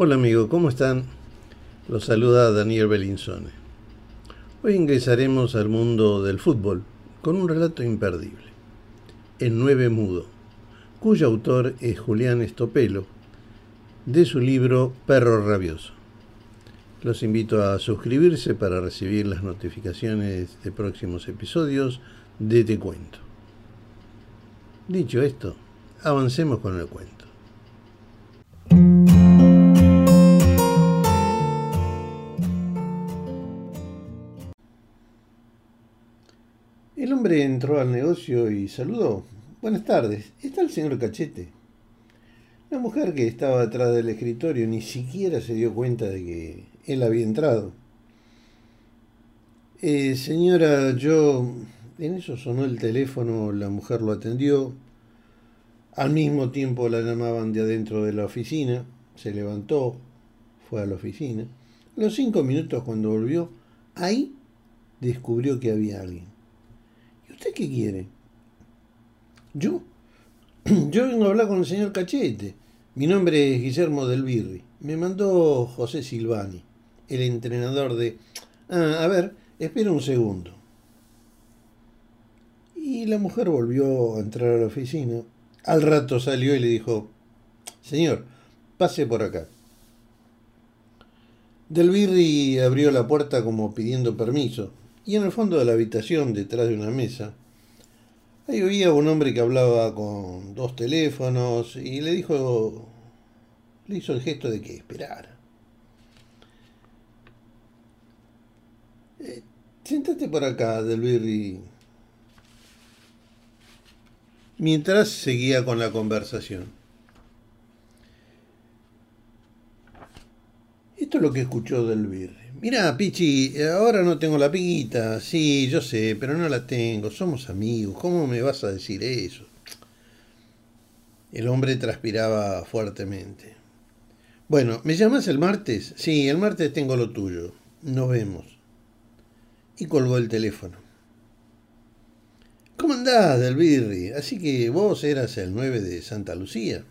Hola amigo, ¿cómo están? Los saluda Daniel Belinsone. Hoy ingresaremos al mundo del fútbol con un relato imperdible, El Nueve Mudo, cuyo autor es Julián Estopelo, de su libro Perro Rabioso. Los invito a suscribirse para recibir las notificaciones de próximos episodios de Te Cuento. Dicho esto, avancemos con el cuento. Entró al negocio y saludó. Buenas tardes, ¿está el señor Cachete? La mujer que estaba detrás del escritorio ni siquiera se dio cuenta de que él había entrado. Eh, señora, yo... En eso sonó el teléfono, la mujer lo atendió. Al mismo tiempo la llamaban de adentro de la oficina. Se levantó, fue a la oficina. A los cinco minutos cuando volvió, ahí descubrió que había alguien. ¿Usted qué quiere? ¿Yo? Yo vengo a hablar con el señor Cachete. Mi nombre es Guillermo del Birri. Me mandó José Silvani, el entrenador de... Ah, a ver, espera un segundo. Y la mujer volvió a entrar a la oficina. Al rato salió y le dijo, Señor, pase por acá. Del Birri abrió la puerta como pidiendo permiso y en el fondo de la habitación, detrás de una mesa, ahí había un hombre que hablaba con dos teléfonos y le dijo, le hizo el gesto de que esperara. Eh, por acá, Delvirri. Mientras seguía con la conversación. Esto es lo que escuchó Delvirri. Mira, Pichi, ahora no tengo la piguita. Sí, yo sé, pero no la tengo. Somos amigos. ¿Cómo me vas a decir eso? El hombre transpiraba fuertemente. Bueno, ¿me llamas el martes? Sí, el martes tengo lo tuyo. Nos vemos. Y colgó el teléfono. ¿Cómo andás, Delbirri? Así que vos eras el 9 de Santa Lucía.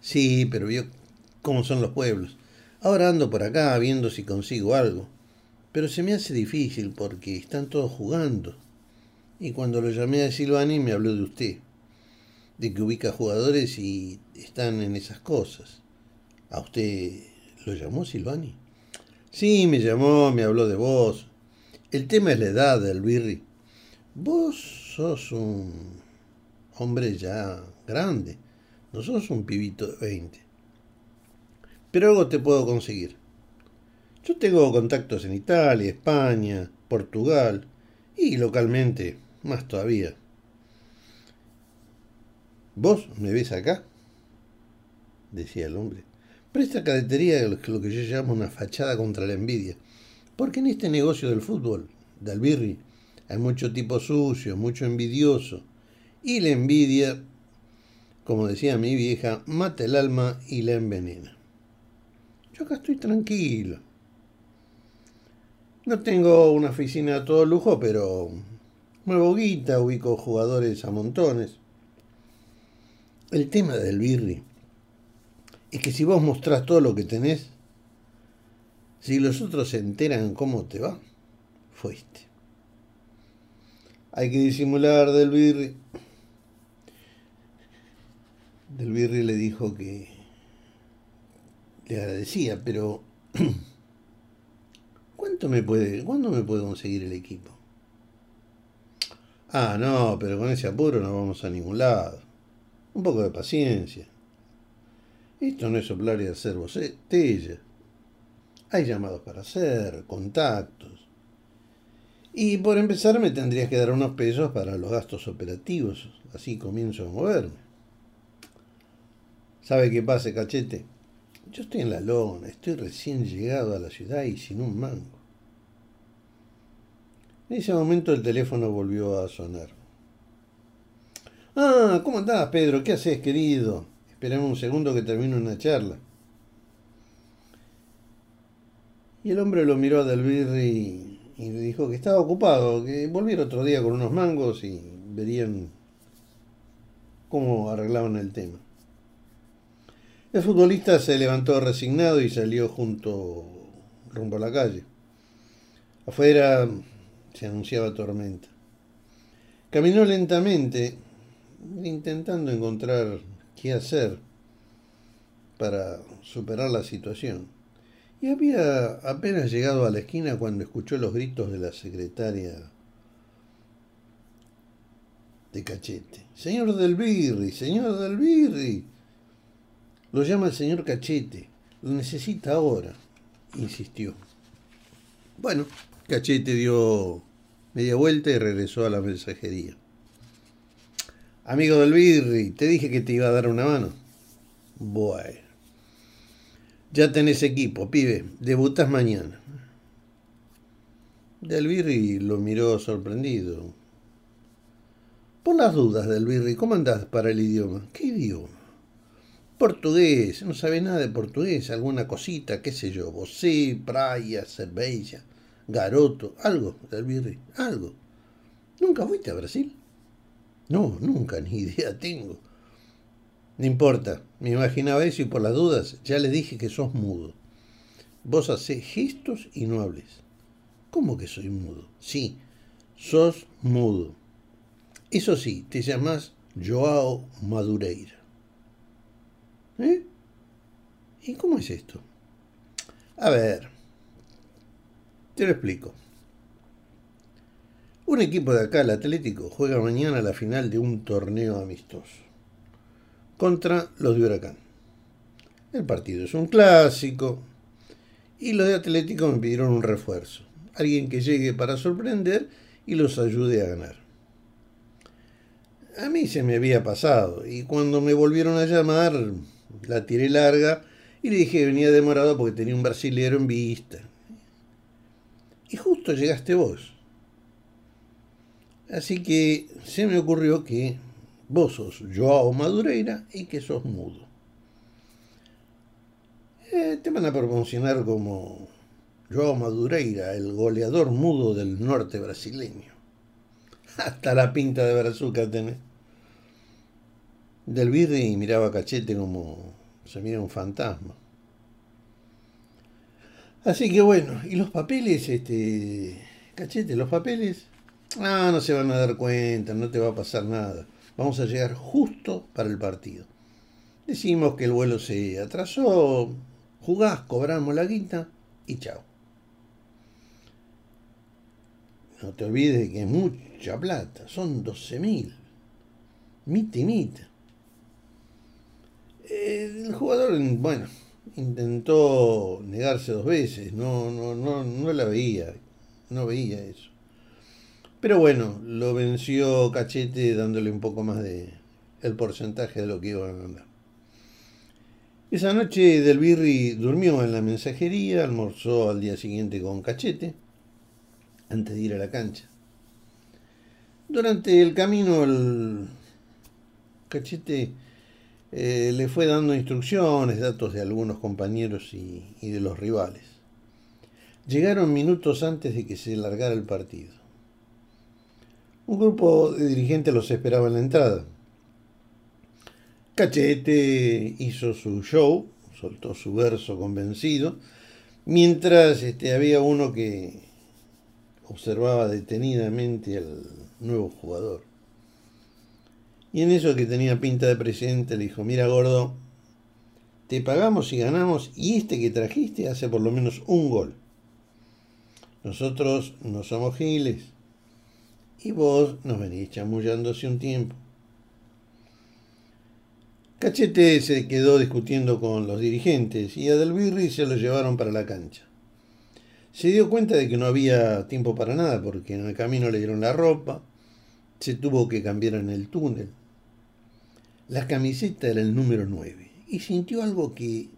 Sí, pero vio cómo son los pueblos. Ahora ando por acá viendo si consigo algo, pero se me hace difícil porque están todos jugando. Y cuando lo llamé a Silvani me habló de usted, de que ubica jugadores y están en esas cosas. ¿A usted lo llamó Silvani? Sí, me llamó, me habló de vos. El tema es la edad del Birri. Vos sos un hombre ya grande, no sos un pibito de 20. Pero algo te puedo conseguir. Yo tengo contactos en Italia, España, Portugal y localmente más todavía. ¿Vos me ves acá? decía el hombre. Pero esta cadetería es lo que yo llamo una fachada contra la envidia. Porque en este negocio del fútbol, de albirri, hay mucho tipo sucio, mucho envidioso. Y la envidia, como decía mi vieja, mata el alma y la envenena. Yo acá estoy tranquilo. No tengo una oficina a todo lujo, pero muevo guita, ubico jugadores a montones. El tema del birri es que si vos mostrás todo lo que tenés, si los otros se enteran cómo te va, fuiste. Hay que disimular del birri. Del birri le dijo que le agradecía, pero ¿cuánto me puede, ¿cuándo me puede conseguir el equipo? Ah, no, pero con ese apuro no vamos a ningún lado. Un poco de paciencia. Esto no es soplar y hacer botella. Hay llamados para hacer, contactos. Y por empezar me tendrías que dar unos pesos para los gastos operativos. Así comienzo a moverme. ¿Sabe qué pasa, cachete? Yo estoy en la lona, estoy recién llegado a la ciudad y sin un mango. En ese momento el teléfono volvió a sonar. Ah, ¿cómo andás, Pedro? ¿Qué haces, querido? Esperame un segundo que termine una charla. Y el hombre lo miró a Delbirri y, le dijo que estaba ocupado, que volviera otro día con unos mangos y verían cómo arreglaban el tema. El futbolista se levantó resignado y salió junto rumbo a la calle. Afuera se anunciaba tormenta. Caminó lentamente, intentando encontrar qué hacer para superar la situación. Y había apenas llegado a la esquina cuando escuchó los gritos de la secretaria de Cachete. Señor del Birri, señor del Birri. Lo llama el señor Cachete. Lo necesita ahora, insistió. Bueno, Cachete dio media vuelta y regresó a la mensajería. Amigo del Birri, te dije que te iba a dar una mano. Bueno. Ya tenés equipo, pibe. Debutas mañana. Del Birri lo miró sorprendido. Por las dudas, Del Birri, ¿cómo andás para el idioma? ¿Qué idioma? Portugués, no sabe nada de portugués, alguna cosita, qué sé yo, vosé, praia, cerveja, garoto, algo, Del Birri, algo. ¿Nunca fuiste a Brasil? No, nunca, ni idea tengo. No importa, me imaginaba eso y por las dudas ya le dije que sos mudo. Vos hacés gestos y no hables. ¿Cómo que soy mudo? Sí, sos mudo. Eso sí, te llamas Joao Madureira. ¿Eh? ¿Y cómo es esto? A ver, te lo explico. Un equipo de acá, el Atlético, juega mañana la final de un torneo amistoso contra los de Huracán. El partido es un clásico y los de Atlético me pidieron un refuerzo. Alguien que llegue para sorprender y los ayude a ganar. A mí se me había pasado y cuando me volvieron a llamar la tiré larga y le dije que venía demorado porque tenía un brasilero en vista. Y justo llegaste vos. Así que se me ocurrió que Vos sos Joao Madureira y que sos mudo. Eh, te van a promocionar como Joao Madureira, el goleador mudo del norte brasileño. Hasta la pinta de brazuca tenés. Del Virri miraba a Cachete como se mira un fantasma. Así que bueno, ¿y los papeles, este, Cachete, los papeles? Ah, no se van a dar cuenta, no te va a pasar nada. Vamos a llegar justo para el partido. Decimos que el vuelo se atrasó, jugás, cobramos la guita y chao. No te olvides que es mucha plata, son 12 mil. Mita y mita. El jugador, bueno, intentó negarse dos veces, no, no, no, no la veía, no veía eso. Pero bueno, lo venció Cachete dándole un poco más de el porcentaje de lo que iban a ganar. Esa noche Del Birri durmió en la mensajería, almorzó al día siguiente con Cachete, antes de ir a la cancha. Durante el camino el Cachete eh, le fue dando instrucciones, datos de algunos compañeros y, de los rivales. Llegaron minutos antes de que se largara el partido. Un grupo de dirigentes los esperaba en la entrada. Cachete hizo su show, soltó su verso convencido, mientras este, había uno que observaba detenidamente al nuevo jugador. Y en eso que tenía pinta de presidente le dijo, mira gordo, te pagamos y ganamos y este que trajiste hace por lo menos un gol. Nosotros no somos giles, y vos nos venís chamullando hace un tiempo. Cachete se quedó discutiendo con los dirigentes y a Delbirri se lo llevaron para la cancha. Se dio cuenta de que no había tiempo para nada porque en el camino le dieron la ropa, se tuvo que cambiar en el túnel. La camiseta era el número 9 y sintió algo que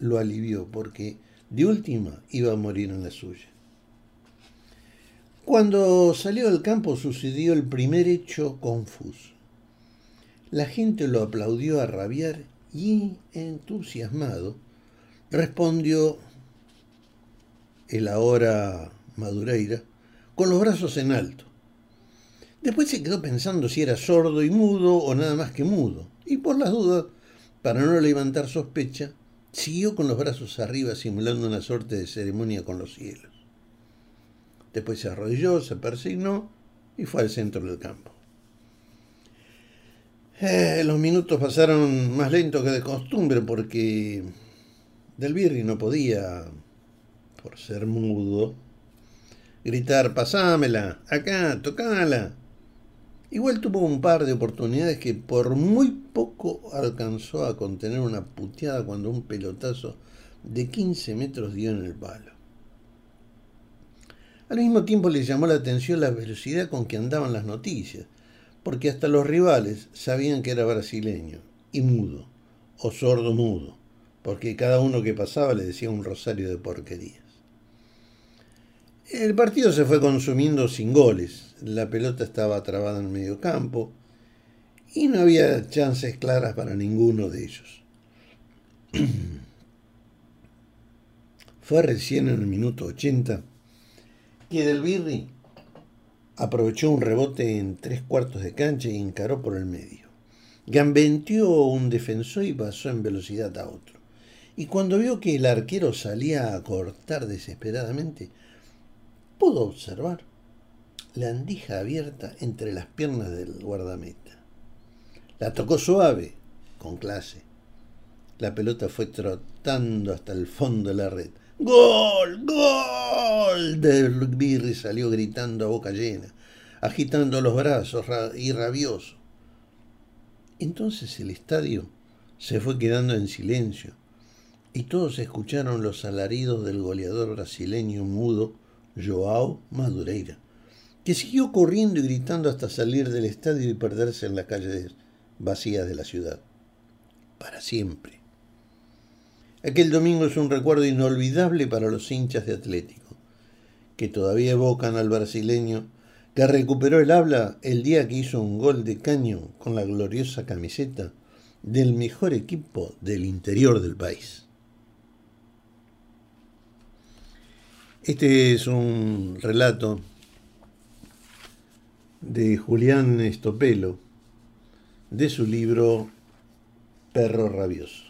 lo alivió porque de última iba a morir en la suya. Cuando salió del campo sucedió el primer hecho confuso. La gente lo aplaudió a rabiar y, entusiasmado, respondió el ahora Madureira con los brazos en alto. Después se quedó pensando si era sordo y mudo o nada más que mudo, y por las dudas para no levantar sospecha, siguió con los brazos arriba simulando una suerte de ceremonia con los cielos. Después se arrodilló, se persignó y fue al centro del campo. Eh, los minutos pasaron más lento que de costumbre porque Del Birri no podía, por ser mudo, gritar, pasámela, acá, tocala. Igual tuvo un par de oportunidades que por muy poco alcanzó a contener una puteada cuando un pelotazo de 15 metros dio en el palo. Al mismo tiempo le llamó la atención la velocidad con que andaban las noticias porque hasta los rivales sabían que era brasileño y mudo, o sordo mudo, porque cada uno que pasaba le decía un rosario de porquerías. El partido se fue consumiendo sin goles, la pelota estaba trabada en medio campo y no había chances claras para ninguno de ellos. Fue recién en el minuto 80 que Del Birri aprovechó un rebote en tres cuartos de cancha y encaró por el medio. Gambenteó un defensor y pasó en velocidad a otro. Y cuando vio que el arquero salía a cortar desesperadamente, pudo observar la andija abierta entre las piernas del guardameta. La tocó suave, con clase. La pelota fue trotando hasta el fondo de la red. ¡Gol! ¡Gol! Del Birri salió gritando a boca llena, agitando los brazos y rabioso. Entonces el estadio se fue quedando en silencio y todos escucharon los alaridos del goleador brasileño mudo Joao Madureira, que siguió corriendo y gritando hasta salir del estadio y perderse en las calles vacías de la ciudad. Para siempre. Aquel domingo es un recuerdo inolvidable para los hinchas de Atlético, que todavía evocan al brasileño que recuperó el habla el día que hizo un gol de caño con la gloriosa camiseta del mejor equipo del interior del país. Este es un relato de Julián Estopelo de su libro Perro Rabioso.